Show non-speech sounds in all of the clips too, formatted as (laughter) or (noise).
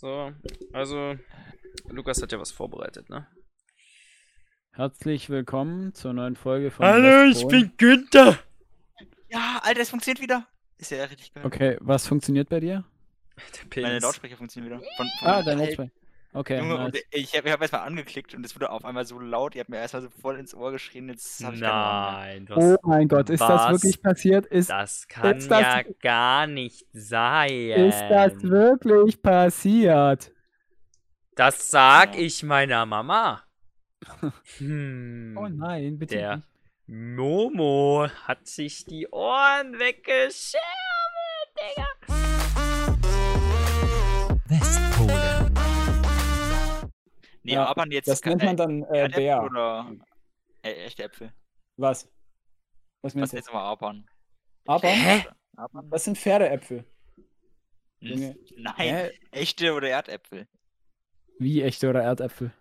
So, also, Lukas hat ja was vorbereitet, ne? Herzlich willkommen zur neuen Folge von Hallo, ich bin Günther! Ja, Alter, es funktioniert wieder. Ist ja richtig geil. Okay, was funktioniert bei dir? Der Meine Penis. Lautsprecher funktionieren wieder. Von, von Ah, dein Lautsprecher. Okay, Junge, und nice. ich habe hab erstmal angeklickt und es wurde auf einmal so laut. Ihr habt mir erstmal so voll ins Ohr geschrien. Jetzt habe ich keine Ahnung mehr. Nein, Oh was, mein Gott, ist das wirklich passiert? Ist, das kann Ist das- ja gar nicht sein. ist das wirklich passiert? Das sag Ja. ich meiner Mama. (laughs) Hm, Oh nein, bitte Der nicht. Momo hat sich die Ohren weggescherbelt, Digga. Nee, Ja, aber jetzt. Das nennt man dann äh, Bär. Oder äh, echte Äpfel. Was? Was Was meinst du? jetzt aber Apern? Aber Hä? Apern? das sind Pferdeäpfel. Junge. Nein, Hä? echte oder Erdäpfel. Wie echte oder Erdäpfel?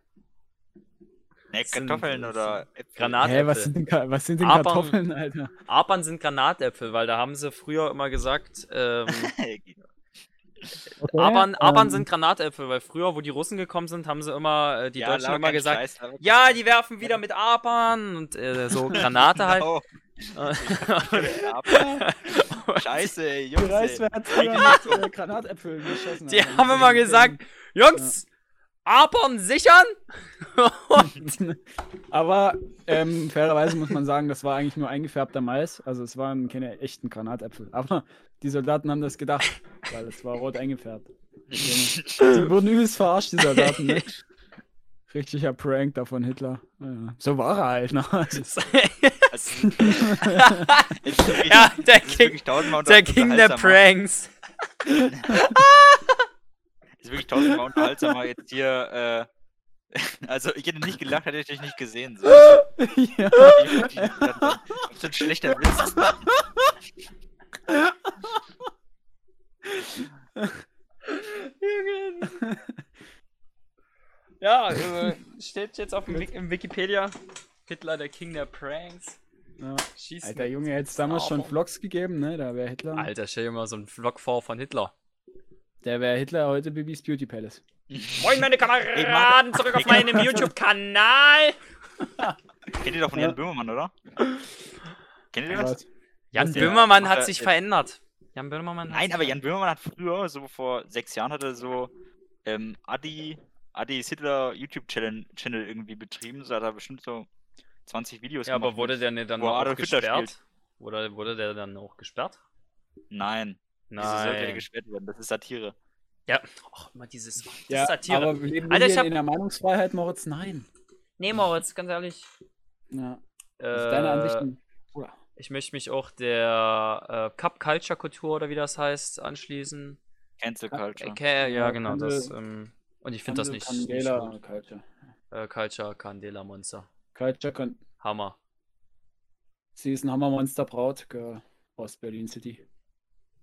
Ne, sind- Kartoffeln das oder Äpfel. Hä, Granatäpfel. was sind denn, was sind denn Aber- Kartoffeln, Alter? Apern sind Granatäpfel, weil da haben sie früher immer gesagt, ähm, (laughs) Okay, Apern, Apern ähm, sind Granatäpfel, weil früher, wo die Russen gekommen sind, haben sie immer, äh, die Ja, Deutschen immer gesagt, Scheiß, ja, die werfen wieder mit Apern und äh, so (laughs) Granate halt. Genau. (laughs) Scheiße, ey, Die Jungs. ey. Mit äh, Granatäpfeln geschossen. Die haben immer gesagt, Jungs, Apern sichern. (laughs) Und Aber ähm, fairerweise muss man sagen, das war eigentlich nur eingefärbter Mais. Also es waren keine echten Granatäpfel. Aber die Soldaten haben das gedacht, (laughs) weil es war rot eingefärbt. (laughs) Die wurden übelst verarscht, die Soldaten. Ne? Richtiger Prank da von Hitler. Ja, so war er halt. Ne? (laughs) Ja, der King, der King der. Pranks. Ist wirklich tausendmal unterhaltsamer jetzt hier, äh, also ich hätte nicht gelacht, hätte ich dich nicht gesehen. So. ja. Was für ein schlechter Witz. Ja, äh, steht jetzt auf dem Wik im Wikipedia. Hitler, der King der Pranks. Ja. Alter Junge, hätte es damals schon Vlogs gegeben, ne? Da wäre Hitler. Alter, stell dir mal so einen Vlog vor von Hitler. Der wäre Hitler heute Bibis Beauty Palace. Moin meine Kameraden, zurück auf meinem YouTube-Kanal. Kennt ihr doch von Ja. Jan Böhmermann, oder? (laughs) Kennt ihr das? Jan der- Böhmermann hat sich verändert. Jan Böhmermann Nein, aber Jan Böhmermann hat früher, so vor sechs Jahren, hat er so ähm, Adi, Adis Hitler YouTube-Channel Channel irgendwie betrieben. So hat er bestimmt so 20 Videos Ja, aber gemacht wurde mit- der nicht dann auch gesperrt? spielt. Wurde, wurde der dann auch gesperrt? Nein, wieso sollte er Nein. gesperrt werden? Das ist Satire. Ja, och, immer dieses das Ja, Satire. aber leben wir Alter, ich hier hab- in der Meinungsfreiheit, Moritz? Nein. Nee, Moritz, ganz ehrlich. Ja. Das ist deine Äh, Ansichten. Ich möchte mich auch der äh, Cup Culture Kultur oder wie das heißt anschließen. Cancel Culture. Okay, ja, Ja, genau. Kandel- Das, ähm, und ich finde das nicht, Candela gut. Culture. Äh, Culture Candela Monster. Culture Con Hammer. Sie ist ein Hammermonster Braut Girl aus Berlin City.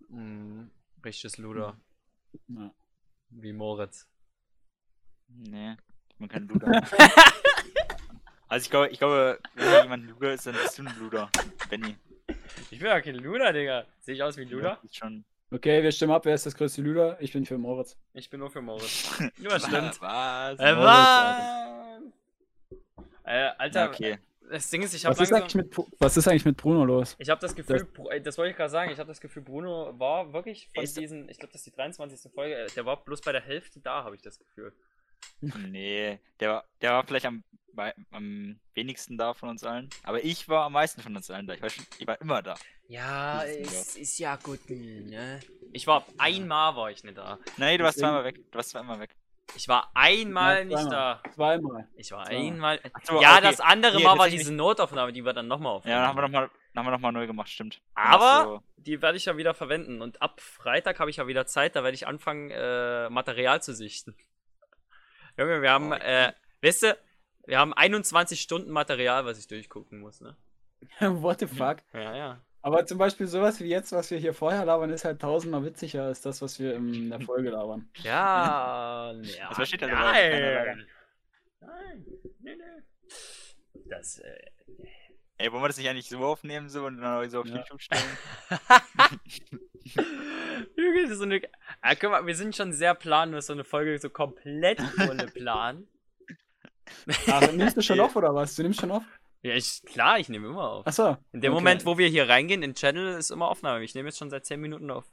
Mm, richtiges Luder. Ja. Wie Moritz. Nee, ich bin kein (laughs) Luder. Also ich glaube, ich glaube, wenn jemand ein Luder ist, dann bist du ein Luder. Benny. Ich bin ja kein Luder, Digga. Sehe ich aus wie ein Luder? Ist schon. Okay, wir stimmen ab, wer ist das größte Luder? Ich bin für Moritz. Ich bin nur für Moritz. (laughs) Ja, stimmt. Was? Äh, Moritz, was? Äh, Alter, Ja, okay. das Ding ist, ich habe Was ist, langsam... eigentlich mit, Bru- was ist eigentlich mit Bruno los? Ich habe das Gefühl, Das- äh, das wollte ich gerade sagen, ich habe das Gefühl, Bruno war wirklich von Ist- diesen, ich glaube, das ist die 23. Folge, äh, der war bloß bei der Hälfte da, habe ich das Gefühl. Nee, der war, der war vielleicht am, bei, am wenigsten da von uns allen. Aber ich war am meisten von uns allen da. Ich war, schon, ich war immer da. Ja, es ist ja gut, ne? Ich war, einmal war ich nicht da. Nee, du warst zweimal weg. Du warst zweimal weg. Ich war einmal Ja, nicht da. Zweimal. Ich war Zweimal. einmal. so, ja, okay. das andere Nee, Mal war diese Notaufnahme, die wir dann nochmal aufnehmen. Ja, dann haben wir nochmal haben wir noch mal neu gemacht, stimmt. Aber du- die werde ich ja wieder verwenden. Und ab Freitag habe ich ja wieder Zeit, da werde ich anfangen, äh, Material zu sichten. Junge, wir haben, Oh, äh, weißt du, wir haben 21 Stunden Material, was ich durchgucken muss, ne? (laughs) What the fuck? Ja, ja. Aber zum Beispiel sowas wie jetzt, was wir hier vorher labern, ist halt tausendmal witziger als das, was wir in der Folge labern. Ja, (laughs) ja. Das versteht leider. Nein. Nein, nee, nee. Das, äh, Ey, wollen wir das nicht eigentlich so aufnehmen so und dann so auf Ja. YouTube stellen? (laughs) Junge, das ist so eine. Ah, guck mal, wir sind schon sehr planlos, so eine Folge so komplett ohne Plan. Ach, (laughs) nimmst du schon auf oder was? Du nimmst schon auf? Ja, ich, klar, ich nehme immer auf. Achso. In dem okay. Moment, wo wir hier reingehen, in den Channel, ist immer Aufnahme. Ich nehme jetzt schon seit 10 Minuten auf.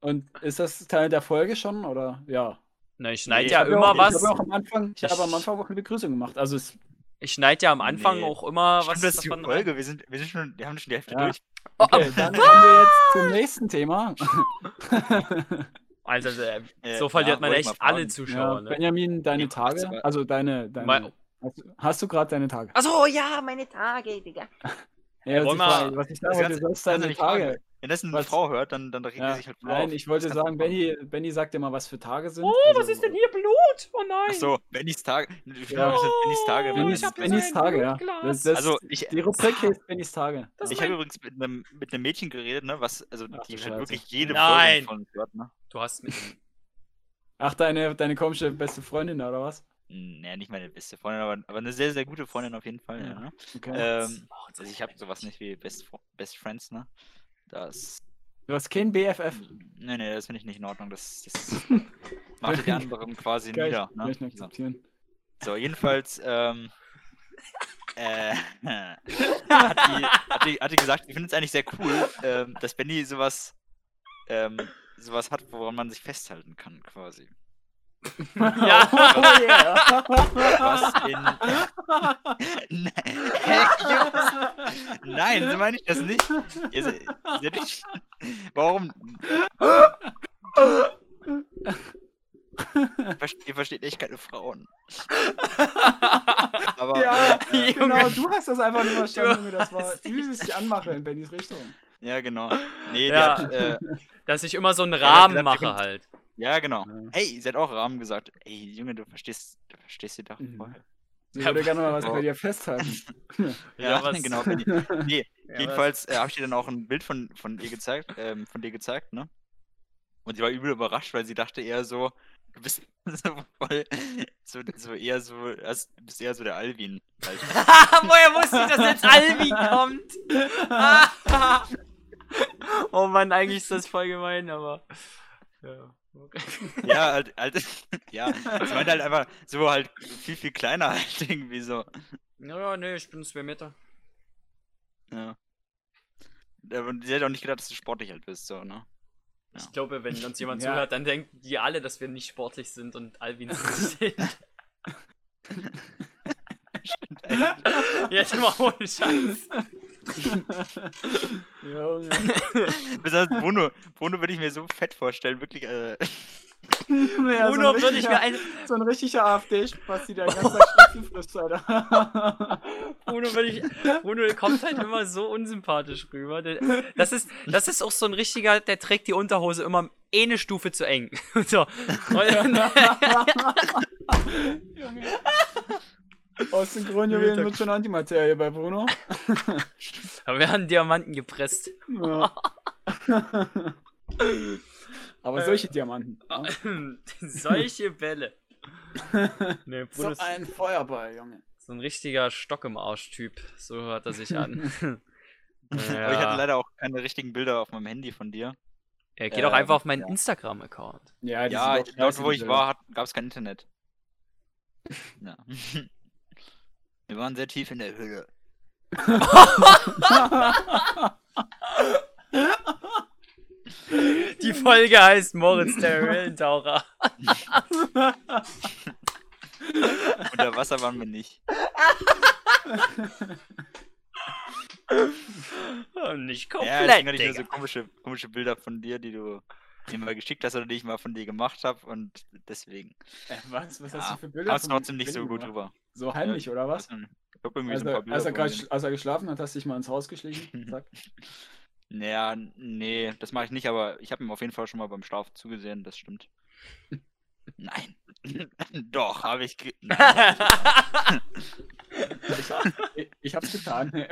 Und ist das Teil der Folge schon oder? Ja. Na, ich schneide Nee, ja Ich immer auch, was. Ich habe auch am Anfang, ich habe am Anfang auch eine Begrüßung gemacht. Also es, Ich schneide ja am Anfang Nee. auch immer was Stimmt, das ist die davon Folge. Wir sind, wir sind schon, wir haben schon die Hälfte Ja. durch. Oh, okay, dann kommen wir jetzt zum nächsten Thema. (laughs) (laughs) Also, äh, (laughs) Äh, so verliert ja, man echt mal alle fragen. ja, Zuschauer, ne? Benjamin, deine Tage, also deine, deine Mein- hast, hast du gerade deine Tage? Achso, ja, meine Tage, Digga. (laughs) Ja, was, wir- frage, was ich sagen Das wollte, du sollst deine nicht fragen. Wenn das eine Was- Frau hört, dann, dann regt er Ja, sich halt nein, auf. ich wollte sagen. Benny, Benny sagt dir mal, was für Tage sind. Oh, Also, was ist denn hier Blut? Oh nein. Ach so, Bennys Tage. Ja. Das sind Bennys Tage. Oh, Bennys, ich Bennys Tage, ja. Das, das, Also, ich, die Rubrik heißt Bennys Tage. Das ich ist habe übrigens mit einem, mit einem Mädchen geredet, ne, was, also Ach, die du halt wirklich jede Nein. Folge von uns hört, ne? Du hast mit. (laughs) Ach, deine, deine komische beste Freundin, oder was? Naja, nicht meine beste Freundin, aber, aber eine sehr, sehr gute Freundin auf jeden Fall, ja. Ja. ne? Okay. Ähm, also ich habe sowas nicht wie Best, Best Friends, ne? Das. du hast kein BFF. Nee, nee, das finde ich nicht in Ordnung. Das, das (laughs) macht die anderen quasi Kann ich, nieder. Ne? nicht So. akzeptieren. So, jedenfalls, ähm, (laughs) äh, hat, die, hat, die, hat die gesagt, ich finde es eigentlich sehr cool, ähm, dass Benny sowas, ähm, sowas hat, woran man sich festhalten kann, quasi. Ja. (laughs) Oh yeah. Was in. (laughs) Nein, so meine ich das nicht. Ihr, se- ihr seid nicht. Warum? Ihr versteht, echt keine Frauen. Aber ja, äh, (laughs) genau, du hast das einfach nicht verstanden, Junge. Das war übelst Anmache in Bennys Richtung. ja, genau. Nee, Ja. die hat, äh, Dass ich immer so einen Rahmen gesagt, mache halt. Ja, genau. Ja. Hey, sie hat auch Rahmen gesagt. Ey, Junge, du verstehst, du verstehst die doch Mhm. voll. Ich Ja, würde gerne mal was oh. bei dir festhalten. (laughs) Ja, was- genau. Nee, (laughs) Ja, Jedenfalls äh, habe ich dir dann auch ein Bild von, von ihr gezeigt, ähm, von dir gezeigt, ne? Und sie war übel überrascht, weil sie dachte eher so, du bist (laughs) so voll, so, so eher so, also, du bist eher so der Alvin. Halt. Woher wusste ich, dass jetzt Alvin kommt? oh Mann, eigentlich ist das voll gemein, aber. Ja. Okay. ja, halt, halt, (laughs) ja, ich meinte halt einfach so halt viel, viel kleiner (laughs) halt irgendwie so. Ja, nee, ich bin 2 Meter. Ja. Aber sie hat auch nicht gedacht, dass du sportlich halt bist, so, ne? Ja. Ich glaube, wenn uns jemand Ja. zuhört, dann denken die alle, dass wir nicht sportlich sind und Alvin (laughs) sind. Jetzt mal ohne Scheiß. (laughs) Junge. Besonders Bruno, Bruno würde ich mir so fett vorstellen, wirklich, äh, (laughs) Ja, so ein Bruno würde ich mir richtiger- ein. So ein richtiger AfD-Spaß, die der (laughs) Schnitzel frisst, Alter. Bruno, würde ich, Bruno kommt halt immer so unsympathisch rüber. Das ist, das ist auch so ein richtiger, der trägt die Unterhose immer eh eine Stufe zu eng. So. Junge. Aus den Kronjuwelen wird schon Antimaterie bei Bruno. (laughs) da werden Diamanten gepresst. Ja. (laughs) Aber Äh, solche Diamanten. Ja. (laughs) Solche Bälle. Nee, So ein Feuerball, Junge. so ein richtiger Stock im Arsch-Typ. So hört er sich an. aber ich hatte ja. leider auch keine richtigen Bilder auf meinem Handy von dir. Er geht auch ähm, einfach auf meinen ja. Instagram-Account. Ja, Ja, auch dort wo ich war, gab es kein Internet. Ja. Wir waren sehr tief in der Höhle. (laughs) Die Folge heißt Moritz der Höhlentaucher. Unter Wasser waren wir nicht. (laughs) Nicht Ja, komplett, deswegen hatte ich nur so komische, komische Bilder von dir, die du mir mal geschickt hast oder die ich mal von dir gemacht habe und deswegen Äh, was, was hast ja, du für Bilder? von trotzdem nicht so gut gemacht? rüber. So heimlich, oder was? Ich glaube irgendwie so Also, ein paar Bilder. als, er grad, als er geschlafen hat, hast du dich mal ins Haus geschlichen? (laughs) Zack. Naja, nee, das mache ich nicht, aber ich habe ihm auf jeden Fall schon mal beim Schlaf zugesehen, das stimmt. (laughs) Nein. (laughs) Doch, habe ich. ge- (laughs) Nein. Ich, ich hab's getan. (laughs) Ich,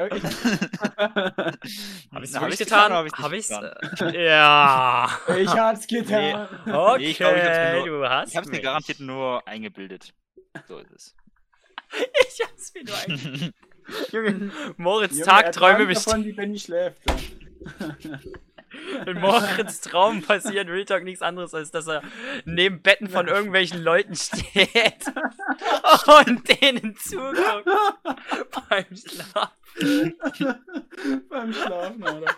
Hab ich's ich's getan? oder hab ich's Hab nicht ich's? getan? äh, Ja. ich hab's getan. Okay, Nee, ich glaub, ich hab's nur- du hast Ich habe es mir mich. garantiert nur eingebildet. So ist es. Ich hab's mir nur ein. Junge, Moritz Junge, Tagträume bestimmt. davon, wie Benny schläft. In Moritz Traum passiert Real Talk nichts anderes, als dass er neben Betten von irgendwelchen Leuten steht (laughs) und denen zuguckt beim Schlafen. Beim Schlafen, Alter.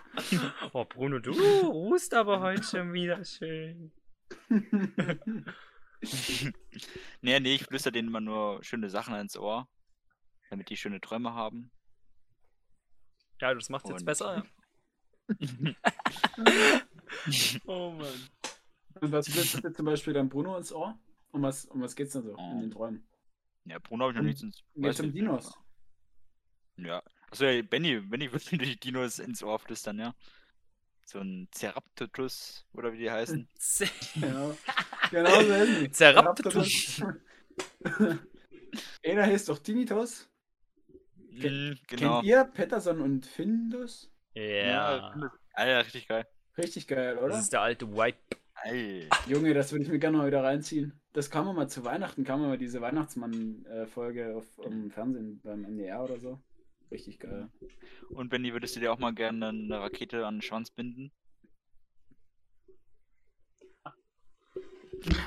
Oh, Bruno, du ruhst aber heute schon wieder schön. Nee, nee, ich flüster denen immer nur schöne Sachen ins Ohr, damit die schöne Träume haben. Ja, das macht's jetzt besser. (laughs) oh Mann. Und was flüstert dir zum Beispiel dann Bruno ins Ohr? Um was, um was geht's denn so Oh. in den Träumen? Ja, Bruno habe ich noch nichts ins Geht's weiß um. Dinos? Ja. Achso, ja, Benny, Benny wird mir die Dinos ins Ohr flüstern, ja. So ein Ceraptotus, oder wie die heißen. Ja. Genau so. Zerraptotus. Einer heißt doch Tinitos. Mhm, genau. Kennt ihr Patterson und Findus? Ja. Alter, richtig geil. Richtig geil, oder? Das ist der alte White. Alter. Junge, das würde ich mir gerne mal wieder reinziehen. Das kam mal zu Weihnachten, kam mal diese Weihnachtsmann-Folge auf im Fernsehen beim NDR oder so. Richtig geil. Und Benny, würdest du dir auch mal gerne eine Rakete an den Schwanz binden?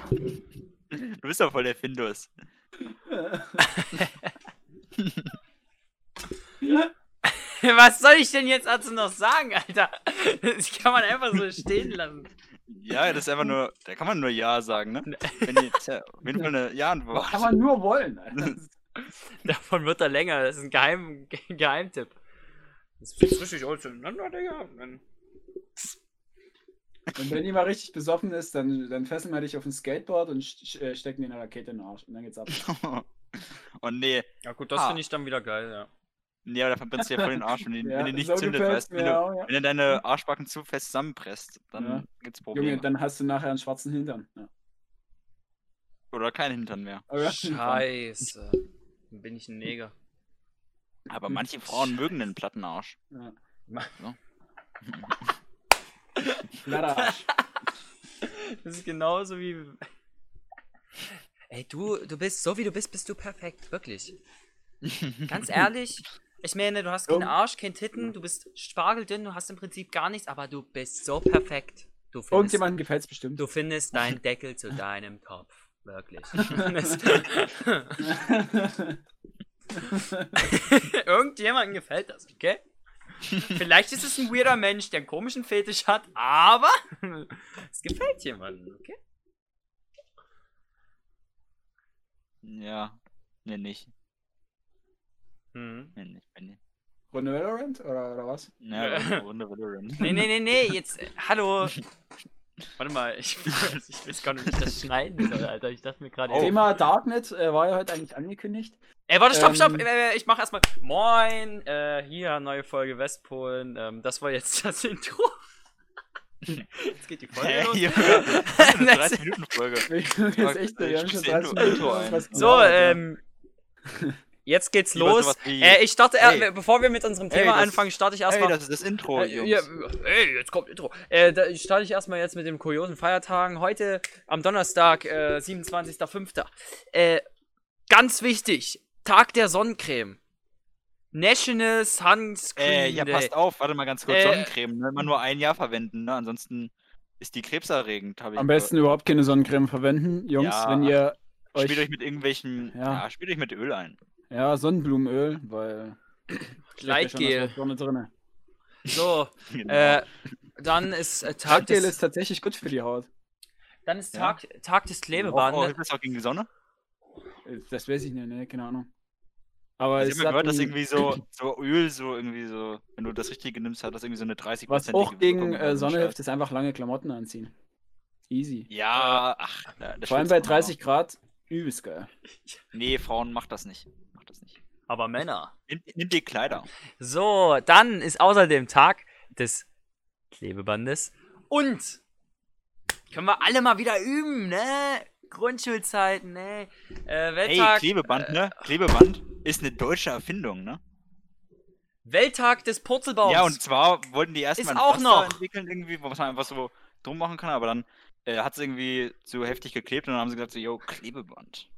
Du bist doch voll der Findus. (laughs) (laughs) (laughs) (laughs) Was soll ich denn jetzt dazu noch sagen, Alter? Das kann man einfach so stehen lassen. Ja, das ist einfach nur, da kann man nur Ja sagen, ne? (laughs) Benny, tja, auf jeden Fall eine Ja-Antwort. Kann man nur wollen. Alter. (laughs) Davon wird er länger. Das ist ein Geheim Geheimtipp. Das ist richtig auseinander, Digga. Und wenn die mal richtig besoffen ist, dann, dann fesseln wir dich auf ein Skateboard und äh, stecken dir eine Rakete in den Arsch. Und dann geht's ab. Und nee, Ja gut, das Ah. finde ich dann wieder geil, ja. Nee, aber da verbrennst du ja voll den Arsch, wenn die, (laughs) Ja, wenn die nicht so zündet, weißt Wenn, du- auch, ja. wenn du deine Arschbacken zu fest zusammenpresst, dann Ja. gibt's Probleme. Junge, dann hast du nachher einen schwarzen Hintern. Ja. Oder keinen Hintern mehr. Ja, Scheiße. Dann bin ich ein Neger. Aber manche Frauen mögen den platten Arsch. Ja. So. (laughs) Glatter Arsch. Das ist genauso wie. Ey, du, du bist, so wie du bist, bist du perfekt. Wirklich. Ganz ehrlich. Ich meine, du hast keinen Arsch, keinen Titten, du bist spargeldünn, du hast im Prinzip gar nichts, aber du bist so perfekt. Du findest, Irgendjemandem gefällt's bestimmt. du findest deinen Deckel zu deinem Topf. Wirklich. (laughs) (laughs) Irgendjemandem gefällt das, okay? Vielleicht ist es ein weirder Mensch, der einen komischen Fetisch hat, aber (laughs) es gefällt jemandem, okay? Ja. Nee, nicht. Hm. Nee, nicht, Benny. Runde Valorant oder, oder was? Ja, Runde Valorant. Nee, nee, nee, nee, jetzt, äh, hallo. (laughs) Warte mal, ich, (laughs) ich weiß gar nicht, wie ich das (laughs) schneiden soll, Alter. Ich dachte mir gerade. Oh. Thema Darknet äh, war ja heute eigentlich angekündigt. Ey, warte, stopp, stopp. Ähm. Äh, ich mach erstmal. Moin, äh, hier, neue Folge Westpolen. Ähm, das war jetzt das Intro. Jetzt geht die Folge Hä, los. Junge, das ist eine Das- 30-Minuten-Folge. Jetzt echt, wir haben schon Schickst 30 du Intro Minuten ein. was So, ähm. Jetzt geht's los. Äh, ich starte, Ey. äh, bevor wir mit unserem Ey, Thema das- anfangen, starte ich Ey, erstmal. das ist das Intro, Äh, Jungs. ja, ey, jetzt kommt Intro. Äh, da starte ich erstmal jetzt mit den kuriosen Feiertagen. Heute am Donnerstag, äh, 27.05. Äh, ganz wichtig, Tag der Sonnencreme. National Sunscreen Äh, ja, passt auf, warte mal ganz kurz. Äh, Sonnencreme, ne? immer nur ein Jahr verwenden, ne? Ansonsten ist die krebserregend, habe ich Am gehört. besten überhaupt keine Sonnencreme verwenden, Jungs, Ja, wenn ihr euch. Spielt euch mit irgendwelchen. Ja. Ja, spielt euch mit Öl ein. Ja, Sonnenblumenöl, weil. ja Gleitgel. drinne. So, (laughs) Genau. äh, dann ist äh, Tag Gleitgel des, ist tatsächlich gut für die Haut. dann ist Ja. Tag, Tag des auch, auch, Klebebandes. hilft das auch gegen die Sonne? Äh, Das weiß ich nicht, ne, keine Ahnung. Aber Ich es habe gehört, dass ein- irgendwie so, so Öl, so irgendwie so, wenn du das Richtige nimmst, hat das irgendwie so eine 30 was auch gegen äh, Sonne hilft, ist einfach lange Klamotten anziehen. Easy. Ja, ach. ja, das Vor allem bei man 30 Grad, übelst geil. auch. Nee, Frauen, macht das nicht. Macht das nicht. Aber Männer. Nimm, nimm die Kleider. So, dann ist außerdem Tag des Klebebandes. Und können wir alle mal wieder üben, ne? Grundschulzeiten, ne? Äh, Hey, Welttag, Klebeband, ne? Klebeband ist eine deutsche Erfindung, ne? Welttag des Purzelbaums. Ja, und zwar wollten die erstmal ein auch Pflaster noch. entwickeln, irgendwie, wo man einfach so drum machen kann, aber dann äh, hat es irgendwie so heftig geklebt und dann haben sie gesagt, so, yo, Klebeband.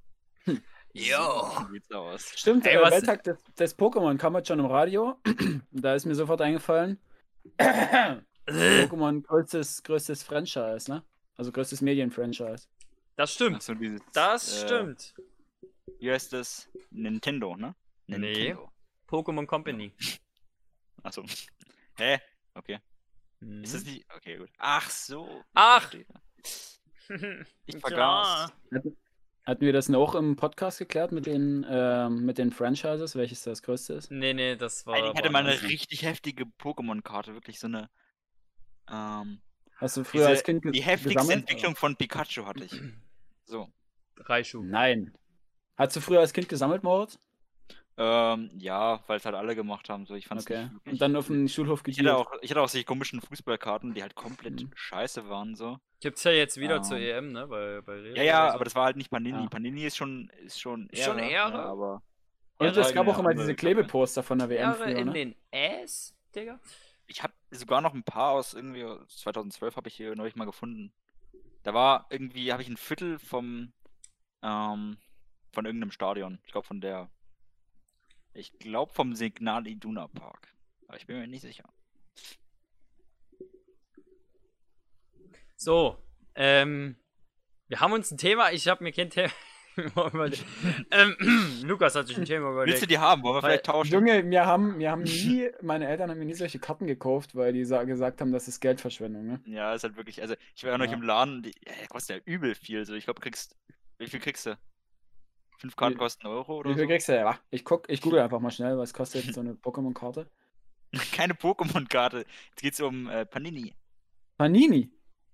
(laughs) Jo. So. Stimmt, Ey, äh, Welttag des, des Pokémon kam heute schon im Radio. (clears throat) da ist mir sofort eingefallen. (clears throat) Pokémon größtes, größtes Franchise, ne? Also größtes Medienfranchise. Das stimmt. Achso, dieses. Das äh, stimmt. Wie heißt das? Nintendo, ne? Nee. Nintendo. Pokémon Company. (laughs) Achso. Hä? Okay. Mhm. Ist das nicht. Okay, gut. Ach so. Ach. Ich vergaß. (laughs) Hatten wir das auch im Podcast geklärt mit den, ähm, mit den Franchises, welches das größte ist? Nee, nee, das war. Ich hatte mal eine richtig heftige Pokémon-Karte, wirklich so eine. Ähm, Hast du früher diese, als Kind die heftigste gesammelt? Entwicklung von Pikachu hatte ich. (clears throat) So. Raichu. Nein. Hast du früher als Kind gesammelt, Moritz? Ähm, ja, weil es halt alle gemacht haben. So, ich fand's Okay. wirklich Und dann auf dem Schulhof Ich hatte gedealt. auch, ich hatte auch solche komischen Fußballkarten, die halt komplett Mhm. scheiße waren, so. Gibt's ja jetzt wieder zur Ähm. EM, ne? Bei, bei Real Ja, ja, so. aber das war halt nicht Panini. Ja. Panini ist schon, ist schon Ist schon Ehre, Ehre? Ja, aber Und Ehre es gab auch immer diese. Klebeposter von der WM Ehre früher, in ne? den Ass, Digga. ich habe sogar noch ein paar aus irgendwie aus 2012 habe ich hier neulich mal gefunden. Da war irgendwie, habe ich ein Viertel vom, ähm, von irgendeinem Stadion. Ich glaube von der, ich glaube vom Signal Iduna Park. Aber ich bin mir nicht sicher. So, ähm, wir haben uns ein Thema, ich habe mir kein Thema (laughs) überlegt. ähm, (clears throat) Lukas hat sich ein Thema Willst du überlegt. die haben? Wollen wir Weil- vielleicht tauschen? Junge, mir haben, mir haben (clears throat) nie, meine Eltern haben mir nie solche Karten gekauft, weil die sa- gesagt haben, das ist Geldverschwendung, ne? Ja, ist halt wirklich, also ich war ja noch im Laden, die, ja, der kostet ja übel viel. So, ich glaube, kriegst, wie viel kriegst du? Fünf Karten Wie- kosten Euro oder Wie viel so? kriegst du? Ja, ich guck, ich google einfach mal schnell, was kostet (laughs) so eine Pokémon-Karte? Keine Pokémon-Karte. Jetzt geht's um äh, Panini. Panini.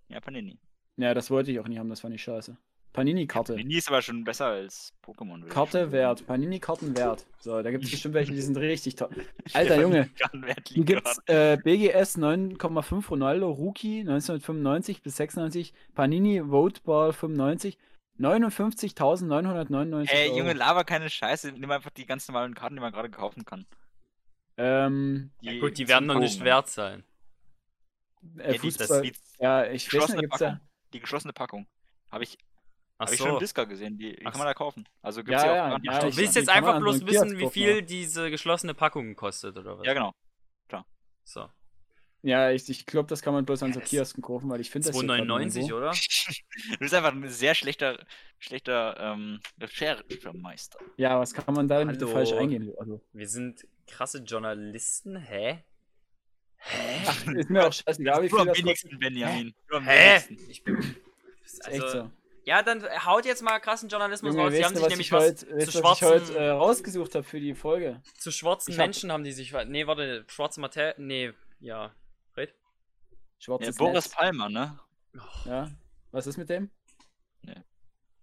Ja, Panini. Ja, das wollte ich auch nie haben, das fand ich scheiße. Panini-Karte. Panini ist aber schon besser als Pokémon. Karte wert. Panini-Karten wert. So, da gibt es bestimmt welche, die sind richtig toll. (laughs) Alter Junge, hier liegt gibt's äh, BGS 9,5 Ronaldo Rookie 1995 bis 96, Panini Voteball 95, 59.999 Ey, Euro. Junge, laber keine Scheiße. Nimm einfach die ganz normalen Karten, die man gerade kaufen kann. ähm, Ja, gut, die werden noch nicht wert sein. äh, Ja, die, das, Fußball, die ja, ich weiß nicht, geschlossene gibt's Packung. Die geschlossene Packung. Habe ich, Ach hab ich schon im so. Disca gesehen. Die, die kann man da kaufen. Also gibt's Ja, ja, auch ja, Du willst jetzt einfach so bloß wissen, wie viel diese geschlossene Packung kostet, oder was? Ja, genau. So. Ja, ich, ich glaube, das kann man bloß an so das- Kiosken kaufen, weil ich finde das hier grad 2,99 nirgendwo. oder? (laughs) Du bist einfach ein sehr schlechter, schlechter ähm, Recherchemeister. Ja, was kann man da denn bitte falsch eingehen? Also, Wir sind krasse Journalisten, hä? Hä? ach, ist mir auch (laughs) scheißegal, wie viel am das wenigsten, Benjamin. Du am Hä? Ich bin. Ist echt Also, so. ja, dann haut jetzt mal krassen Journalismus Junge, raus. Die haben sich was nämlich ich was heute, zu weißt, du, was ich schwarzen, heute äh, rausgesucht habe für die Folge? zu schwarzen ich hab- Menschen haben die sich. Nee, warte, schwarze Materie. Nee? Ja, Schwarzes Boris Netz. Palmer, ne? Ja. Was ist mit dem?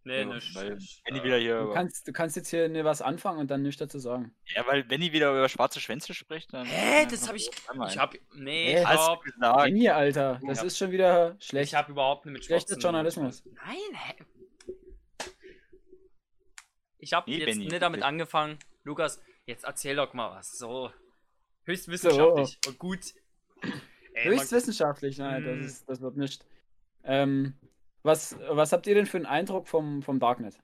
Nee, Ja, ne, weil sch- Benny äh, wieder hier. Du kannst, du kannst jetzt hier ne, was anfangen und dann nichts dazu sagen. Ja, weil Benny wieder über schwarze Schwänze spricht, dann. Hä? Das habe ich. Ich ein. hab. Nee, ich Hast hab. du gesagt? Benny, Alter, das Ja. ist schon wieder Ich schlecht. habe überhaupt nicht mit Schlechter schwarzen- Journalismus. Nein, hä? Ich habe Nee, jetzt Benny, nicht damit bitte. angefangen. Lukas, jetzt erzähl doch mal was. So. Höchst wissenschaftlich und gut. Ey, Höchst wissenschaftlich, nein, das, Mm. ist, das wird nicht. Ähm, was, was habt ihr denn für einen Eindruck vom, vom Darknet?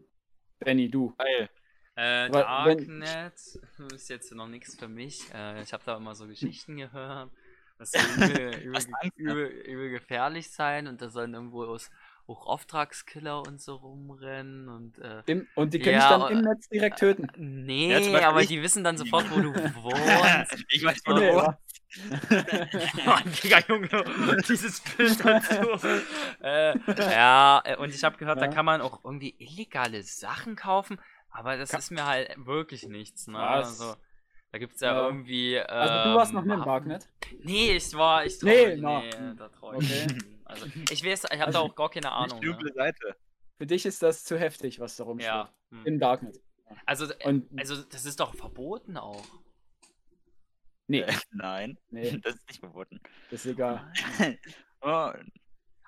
Benny, du. Geil. Äh, Wa- wenn- Darknet (laughs) ist jetzt noch nichts für mich. Äh, ich habe da immer so Geschichten gehört. Das soll übel, (laughs) übel, übel, übel gefährlich sein und da sollen irgendwo aus, auch Auftragskiller und so rumrennen und äh, Im, und die können Ja, dich dann im aber- Netz direkt töten. nee, Ja, aber ich- die wissen dann (laughs) sofort, wo du wohnst. Ich weiß, wo du wohnst. Mann, (laughs) Digga, Junge, dieses Bild dazu. äh, ja, äh, und ich habe gehört, da Ja. kann man auch irgendwie illegale Sachen kaufen, aber das Ka- ist mir halt wirklich nichts, ne? Was? Also, da gibt's ja, Ja. irgendwie. Ähm, Also du warst noch nicht im Waffen- Darknet? Nee, ich war. Ich trau Nee, na. nee, da trau ich Okay. Also, ich weiß, ich habe Also, da auch gar keine Ahnung. Die Ne? Seite. Für dich ist das zu heftig, was da rumsteht. Ja. hm. Im Darknet. Also, äh, Und also, das ist doch verboten auch. Nee, (laughs) Nein, nee, das ist nicht verboten. das ist egal. (laughs) Oh,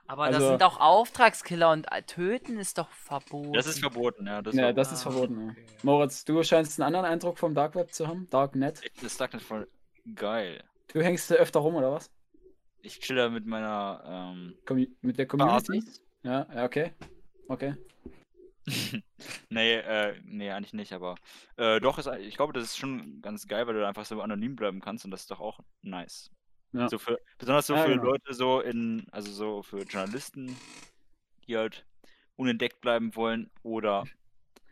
Aber das Also- sind doch Auftragskiller und äh, töten ist doch verboten. das ist verboten, ja. Das, Ja, war- das ist verboten. Ja. okay. Moritz, du scheinst einen anderen Eindruck vom Dark Web zu haben. Darknet. das sagt nicht voll geil. Du hängst da öfter rum, oder was? Ich chill da mit meiner ähm, mit der Community? Basis. Ja, ja, okay. Okay. (laughs) nee, äh, nee, eigentlich nicht, aber äh, doch, ist, ich glaube, das ist schon ganz geil, weil du einfach so anonym bleiben kannst und das ist doch auch nice. Ja. So für, besonders so Ja, für genau. Leute so in, also so für Journalisten, die halt unentdeckt bleiben wollen oder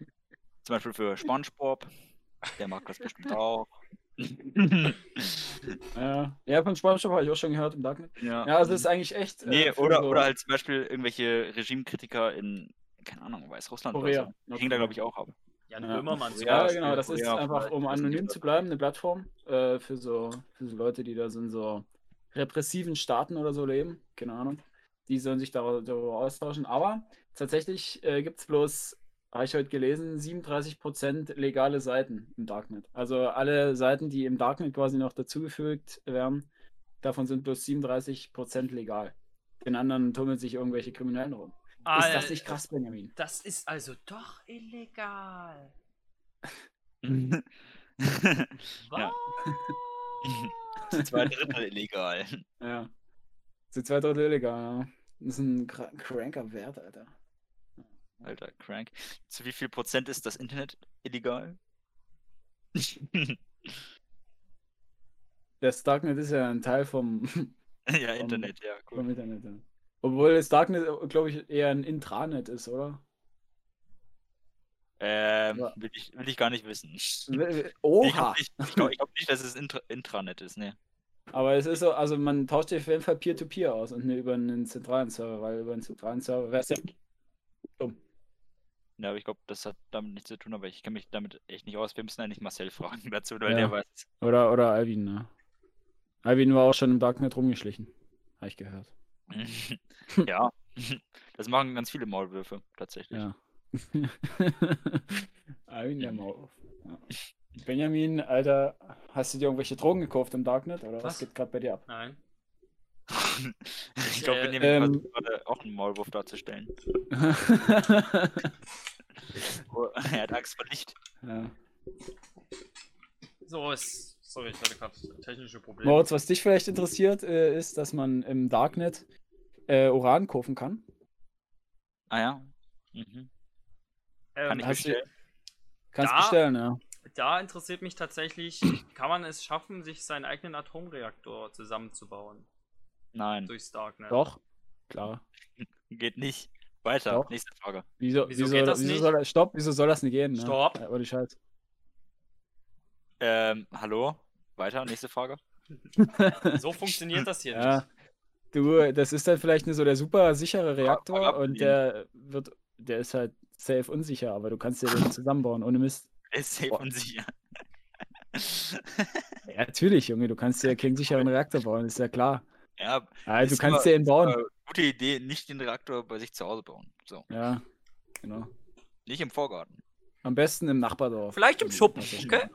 (laughs) zum Beispiel für SpongeBob, der mag das bestimmt auch. (laughs) Ja, ja von SpongeBob habe ich auch schon gehört im Darknet. ja. Ja, also es ist eigentlich echt. äh, Nee, oder, so oder halt zum Beispiel irgendwelche Regimekritiker in, keine Ahnung, Weißrussland Korea. oder so. Hängen da, glaube ich, auch ab. Jan Ja. Böhmermann zum Ja, Beispiel. genau, das ist Ja, einfach, um anonym zu bleiben, eine Plattform äh, für, so, für so Leute, die da so in so repressiven Staaten oder so leben. Keine Ahnung. Die sollen sich darüber, darüber austauschen. Aber tatsächlich äh, gibt es bloß, habe ich heute gelesen, 37% legale Seiten im Darknet. Also alle Seiten, die im Darknet quasi noch dazugefügt werden, davon sind bloß 37% legal. Den anderen tummeln sich irgendwelche Kriminellen rum. Ist das nicht krass, Benjamin? Das ist also doch illegal. (laughs) Ja. Was? Zwei Drittel illegal. Ja. Sind zwei Drittel illegal, ja. Das ist ein kra- cranker Wert, Alter. Alter, crank. Zu wie viel Prozent ist das Internet illegal? Das Darknet ist ja ein Teil vom, (laughs) ja, Internet, ja, vom cool. Internet. Ja. Obwohl das Darknet, glaube ich, eher ein Intranet ist, oder? Ähm, Ja. will ich, will ich gar nicht wissen. (laughs) Ich Oha! glaube nicht, ich glaub, ich glaub nicht, dass es Intra Intranet ist, ne. Aber es ist so, also man tauscht auf jeden Fall Peer-to-Peer aus und nicht über einen zentralen Server, weil über einen zentralen Server wäre es ja. Ja, aber ich glaube, das hat damit nichts zu tun, aber ich kenne mich damit echt nicht aus. Wir müssen eigentlich Marcel fragen (laughs) dazu, weil Ja. der weiß. Oder, oder Alvin, ne? Alvin war auch schon im Darknet rumgeschlichen. Habe ich gehört. Ja, das machen ganz viele Maulwürfe, tatsächlich. Ja. (laughs) Der Maulwurf. Ja. Benjamin, Alter, hast du dir irgendwelche Drogen gekauft im Darknet oder was, Was? geht gerade bei dir ab? Nein. ich glaube, Äh, wir nehmen ähm, versucht gerade auch einen Maulwurf darzustellen. (laughs) (laughs) Er hat Angst vor Licht. ja. So ist. Sorry, ich hatte gerade technische Probleme. Moritz, was dich vielleicht interessiert, äh, ist, dass man im Darknet äh, Uran kaufen kann. Ah ja. Mhm. Kann ähm, ich hast du- bestellen. Kannst Da- bestellen, ja. da interessiert mich tatsächlich, kann man es schaffen, sich seinen eigenen Atomreaktor zusammenzubauen Nein, durchs Darknet? Doch, klar. (laughs) geht nicht. Weiter, Doch. nächste Frage. Wieso, Wieso wieso, geht das wieso nicht? Soll, das- stopp, wieso soll das nicht gehen? Ne? Stopp. Ja, ohne Scheiß. Ähm, hallo? Weiter, nächste Frage. (laughs) So funktioniert das hier Ja. nicht. Du, das ist dann vielleicht so der super sichere Reaktor Frag und der wird, der ist halt safe unsicher, aber du kannst dir den (laughs) zusammenbauen, ohne Mist. Er ist safe Boah. und sicher. Ja, natürlich, Junge, du kannst dir keinen sicheren Reaktor bauen, ist ja klar. ja, Also, du kannst dir ihn bauen. gute Idee, nicht den Reaktor bei sich zu Hause bauen. So, Ja, genau. nicht im Vorgarten. Am besten im Nachbardorf. Vielleicht im Schuppen, ist schon okay?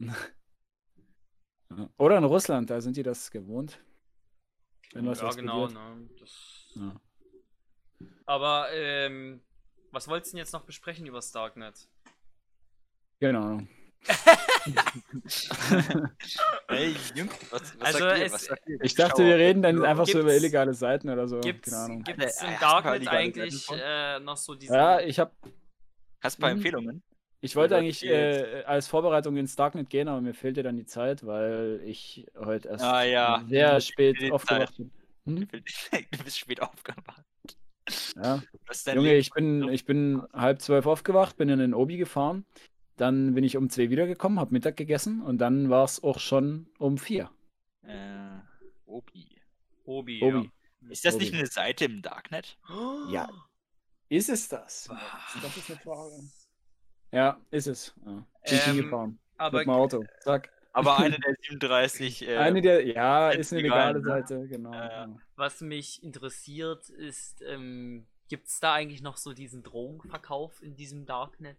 (laughs) Oder in Russland, da sind die das gewohnt. Wenn was ja, genau. Ne? Das... Ja. Aber, ähm, was wolltest du denn jetzt noch besprechen über das Darknet? Genau. (laughs) Hey, Jungs, was, was Also sagt ihr? es- Was? Ich dachte, wir reden dann einfach so über illegale Seiten oder so. Gibt's, Keine Ahnung. gibt's Äh, im Darknet eigentlich äh, noch so diese. Ja, ich habe Hast du ein paar Mhm. Empfehlungen? Ich wollte eigentlich jetzt- äh, als Vorbereitung ins Darknet gehen, aber mir fehlte dann die Zeit, weil ich heute erst Ah, ja. sehr spät aufgewacht bin. Hm? (laughs) Du bist spät aufgewacht. Ja. (laughs) Junge, ich bin, ich bin halb zwölf aufgewacht, bin in den Obi gefahren, dann bin ich um zwei wiedergekommen, habe Mittag gegessen und dann war es auch schon um vier. Äh, Obi. Obi. Obi. Ist das nicht Obi. eine Seite im Darknet? Ja. (gasps) Ist es das? Das ist eine Frage. Ja, ist es. Ja. Ich Ähm, hingefahren. Aber Mit dem Auto. Zack. Aber eine (laughs) der 37. Äh, Eine der, ja, ist eine egal, legale ne? Seite, genau. Ja. ja. was mich interessiert ist, ähm, gibt es da eigentlich noch so diesen Drogenverkauf in diesem Darknet?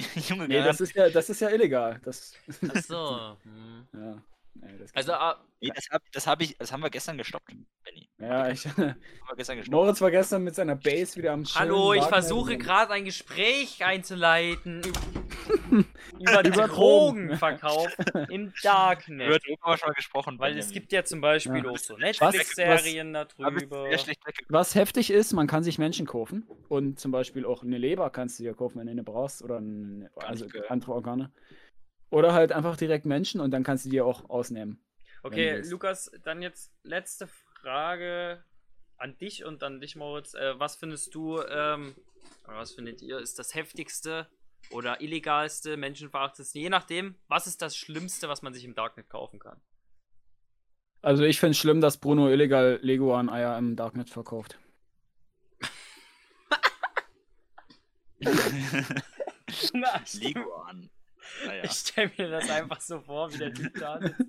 (laughs) Junge, Nee, das ist ja, das ist ja illegal. Das, Achso. (laughs) hm. ja. Nee, das Also, ah, nee, das, hab, das, hab ich, das haben wir gestern gestoppt, Benny. ja, ich, Das haben wir gestern gestoppt. Moritz war gestern mit seiner Base wieder am Chillen, hallo, ich versuche gerade ein Gespräch einzuleiten (laughs) über, über Über Drogenverkauf im Über Darknet. Drogen haben wir schon mal gesprochen. Weil es gibt ja zum Beispiel Ja. auch so Netflix-Serien darüber. Was heftig ist, man kann sich Menschen kaufen und zum Beispiel auch eine Leber kannst du dir kaufen, wenn du eine brauchst oder ein, also gehört. andere Organe. Oder halt einfach direkt Menschen und dann kannst du die auch ausnehmen. Okay. Lukas, dann jetzt letzte Frage an dich und an dich, Moritz. Äh, was findest du, ähm, oder was findet ihr, ist das heftigste oder illegalste, menschenverachtendste, je nachdem, was ist das Schlimmste, was man sich im Darknet kaufen kann? Also ich finde es schlimm, dass Bruno illegal Leguan-Eier im Darknet verkauft. (laughs) (laughs) Lego an. Naja. Ich stelle mir das einfach so vor, wie der Typ da sitzt.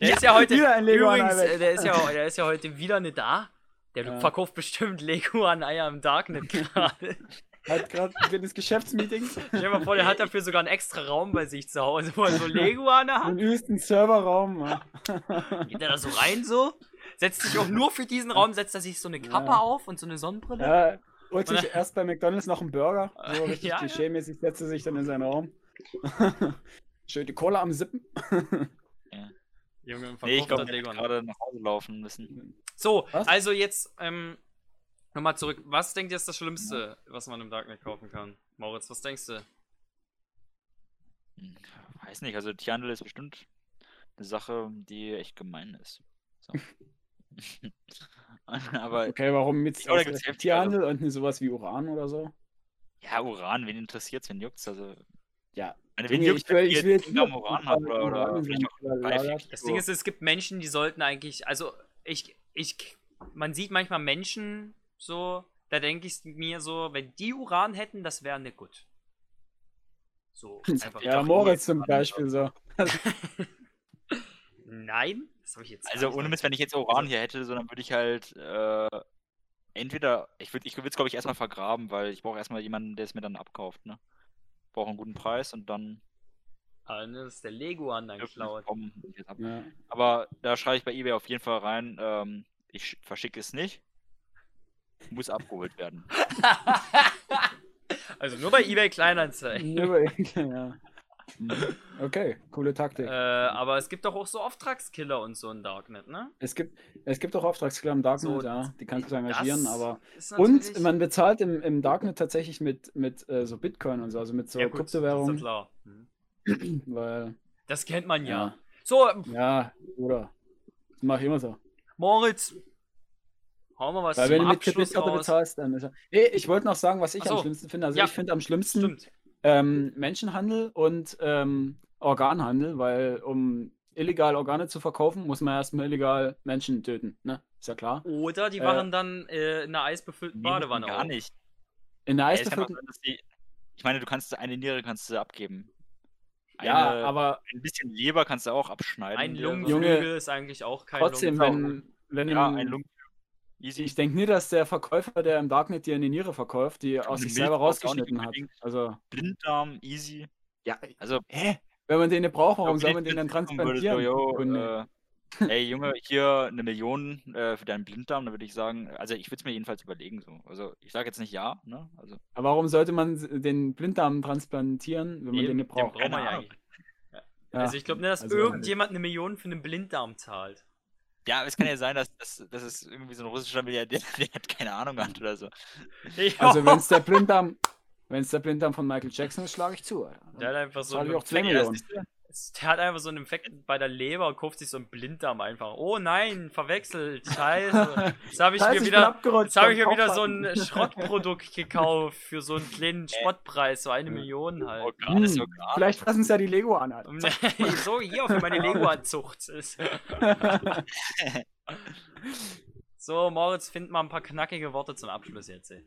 Der ist ja heute, übrigens, äh, der ist, ja, der ist ja heute wieder nicht da. Der Ja. verkauft bestimmt Lego an Eier im Darknet gerade. (laughs) Hat gerade das Geschäftsmeeting Stell dir mal vor, der hat dafür sogar einen extra Raum bei sich zu Hause, wo er so Lego an hat. im übelsten Serverraum. Ja. (laughs) Geht er da so rein so? Setzt sich auch nur für diesen Raum, setzt er sich so eine Kappe Ja. auf und so eine Sonnenbrille? Ja, holt Und sich erst bei McDonalds noch einen Burger. So (laughs) richtig Ja, ja. klischee-mäßig setzt er sich dann in seinen Raum. (laughs) Schön die Cola am Sippen. Junge, Nee, ich glaube, an. gerade nach Hause laufen müssen. So, Was? also jetzt, ähm, nochmal zurück. Was denkt ihr ist das Schlimmste, was man im Darknet kaufen kann? Moritz, was denkst du? Hm, Weiß nicht, also Tierhandel ist bestimmt eine Sache, die echt gemein ist. So. (laughs) (laughs) Aber Okay, warum jetzt Ja, oder aus gibt's heftige- Tierhandel und nicht sowas wie Uran oder so? ja, Uran, wen interessiert's, wen juckt's? Also, Ja. meine, wen Junge, juckt's, ich will, wenn ich ihr will jetzt am Uran habt oder, Uran oder vielleicht auch Das. Ding ist, es gibt Menschen, die sollten eigentlich, also ich, ich, man sieht manchmal Menschen so, da denke ich mir so, wenn die Uran hätten, das wäre nicht gut. So, (laughs) einfach. Ja, Moritz Uran zum Beispiel so. (laughs) Nein, das habe ich jetzt. Also ohne Mist, wenn ich jetzt Uran hier hätte, so, dann würde ich halt äh, entweder, ich würde ich würde es glaube ich erstmal vergraben, weil ich brauche erstmal jemanden, der es mir dann abkauft, ne? Brauche einen guten Preis und dann Ah, ne, das ist der Leguan dann geklaut. Ja. Aber da schreibe ich bei eBay auf jeden Fall rein, ähm, ich sch- verschicke es nicht. Muss abgeholt werden. (laughs) also nur bei eBay Kleinanzeigen. Nur bei- ja. Okay, coole Taktik. Äh, aber es gibt doch auch so Auftragskiller und so in Darknet, ne? Es gibt, es gibt auch Auftragskiller im Darknet, So, ja, die kannst du engagieren, das aber. Und man bezahlt im, im Darknet tatsächlich mit, mit äh, so Bitcoin und so, also mit so Ja, gut, Das Kryptowährungen, ja klar. Mhm. (clears throat) weil, Das kennt man ja. ja, So, ja, oder? Das mache ich immer so. Moritz. Hau mal was Weil wenn du mit Abschluss Kreditkarte raus. bezahlst, dann ist er. Nee, ich wollte noch sagen, was ich so. am schlimmsten finde. Also Ja. ich finde am schlimmsten Stimmt. Ähm, Menschenhandel und ähm, Organhandel, weil um illegal Organe zu verkaufen, muss man erstmal illegal Menschen töten, ne? Ist ja klar. Oder die Äh, waren dann äh, in einer eisbefüllten Nee, Badewanne. gar auch. nicht. In auch Eisbefüllten. die, ich meine, du kannst eine Niere kannst du abgeben. Eine, Ja, aber ein bisschen Leber kannst du auch abschneiden. Ein. Lungenflügel Junge, ist eigentlich auch kein trotzdem, Lungenflügel. wenn, wenn Ja, im- ein Lungen. Easy. Ich denke nie, dass der Verkäufer, der im Darknet dir eine Niere verkauft, die aus sich selber rausgeschnitten hat. Also, Blinddarm, easy. ja, Also, hä? Wenn man den nicht braucht, warum soll man den dann würde, so, transplantieren? yo, Kunde? äh, (laughs) ey Junge, hier eine Million äh, für deinen Blinddarm, dann würde ich sagen, also ich würde es mir jedenfalls überlegen so. Also ich sage jetzt nicht ja, ne? Also Aber warum sollte man den Blinddarm transplantieren, wenn man Eben, den nicht den braucht? braucht man ja eigentlich. Ja, Also ich glaube nicht, dass also- irgendjemand eine Million für einen Blinddarm zahlt. Ja, aber es kann ja sein, dass, dass, dass es irgendwie so ein russischer Milliardär, (laughs) der hat keine Ahnung hat oder so. Also wenn es der Blinddarm, wenn es der Blinddarm von Michael Jackson ist, schlage ich zu. Alter. Der hat einfach so ich auch 2 Infekt, Millionen. Der hat einfach so einen Infekt bei der Leber und kauft sich so einen Blinddarm einfach. Oh nein, verwechselt. Scheiße. Jetzt habe ich Scheiße, mir wieder, jetzt habe ich mir wieder so ein Schrottprodukt (laughs) gekauft für so einen kleinen Spottpreis, so eine Million Oh, halt. gerade so Hm, klar. Vielleicht fressen es ja die Lego an. Alter. (laughs) so, hier für meine Lego-Anzucht. (laughs) So, Moritz, find mal ein paar knackige Worte zum Abschluss jetzt. ey.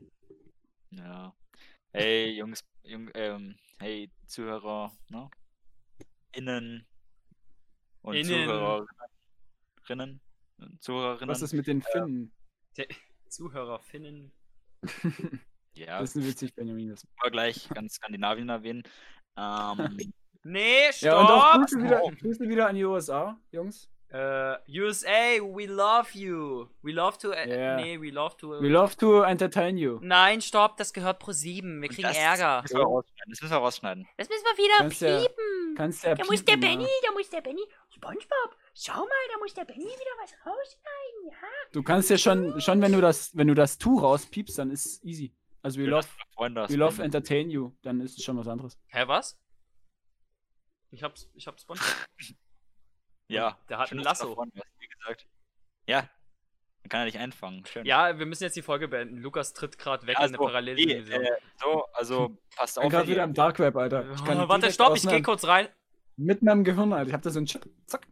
Ja. Hey, Jungs, Jung, ähm, hey, Zuhörer, ne? Innen und Innen. Zuhörerinnen. und Zuhörerinnen. Was ist mit den Finnen? Zuhörer finden. (laughs) ja, Das ist ein witzig, Benjamin. Das. wir gleich ganz Skandinavien erwähnen. Ähm, (laughs) Nee, stopp! Ja, und auch Grüße wieder, Grüße wieder an die USA, Jungs. Äh, USA, we love you. We love to. Äh, Yeah. Nee, we love to. We love to entertain you. Nein, stopp, das gehört pro 7. Wir kriegen das Ärger. Müssen wir rausschneiden. Das müssen wir rausschneiden. Das müssen wir wieder Kannst ja- piepen. Kannst ja da muss der piepen, ja. Benny, da muss der Benny. Spongebob, schau mal, da muss der Benny wieder was rausschneiden, ja? Du kannst ja schon, schon wenn du das, wenn du das Tu rauspiepst, dann ist easy. Also we Wir love, das we love entertain you, dann ist es schon was anderes. Hä, was? Ich hab's, ich hab's Spongebob. (laughs) Ja. Der hat ein Lasso. davon warst, wie gesagt. Ja. Dann kann er dich einfangen. Schön. Ja, wir müssen jetzt die Folge beenden. Lukas tritt gerade weg in eine Paralleldimension. nee, äh, so, also passt Ich auf. bin gerade wieder im Dark Web, Alter. Ich kann Oh, warte, stopp, ich geh kurz rein. Mit meinem Gehirn, Alter. Ich hab da so einen Chip. Zack.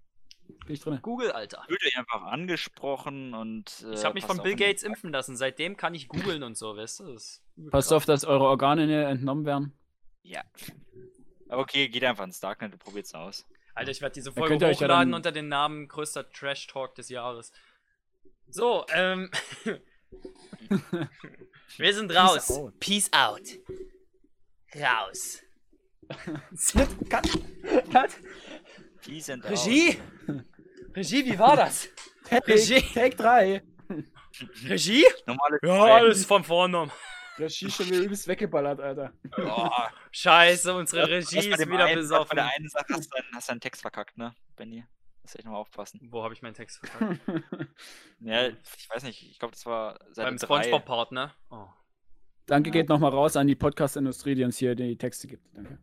Bin ich drin. Google, Alter. Fühlt euch einfach angesprochen und. Äh, Ich habe mich von Bill Gates impfen lassen. Seitdem kann ich googeln und so, weißt du? Passt auf, dass eure Organe nicht entnommen werden. Ja. Aber okay, geht einfach ins Darknet und probiert's aus. Alter, ich werde diese Folge euch ja hochladen dann- unter dem Namen größter Trash Talk des Jahres. So, ähm. (laughs) Wir sind raus. out. Peace out. Raus. (laughs) Cut. Peace and out. Regie? Regie, wie war das? Regie. Take 3. Regie? Normale Ja, alles von vorne. Regie schon wieder übelst weggeballert, Alter. Oh, (laughs) Scheiße, unsere Regie ist wieder einen, besoffen. Bei der einen Sache hast du deinen, hast du deinen Text verkackt, ne, Benny? Muss echt nochmal aufpassen. Wo habe ich meinen Text verkackt? (laughs) Ja, ich weiß nicht, ich glaube, das war Seite Beim 3. Spongebob-Part, ne? Oh. Danke Ja. geht nochmal raus an die Podcast-Industrie, die uns hier die Texte gibt. Danke.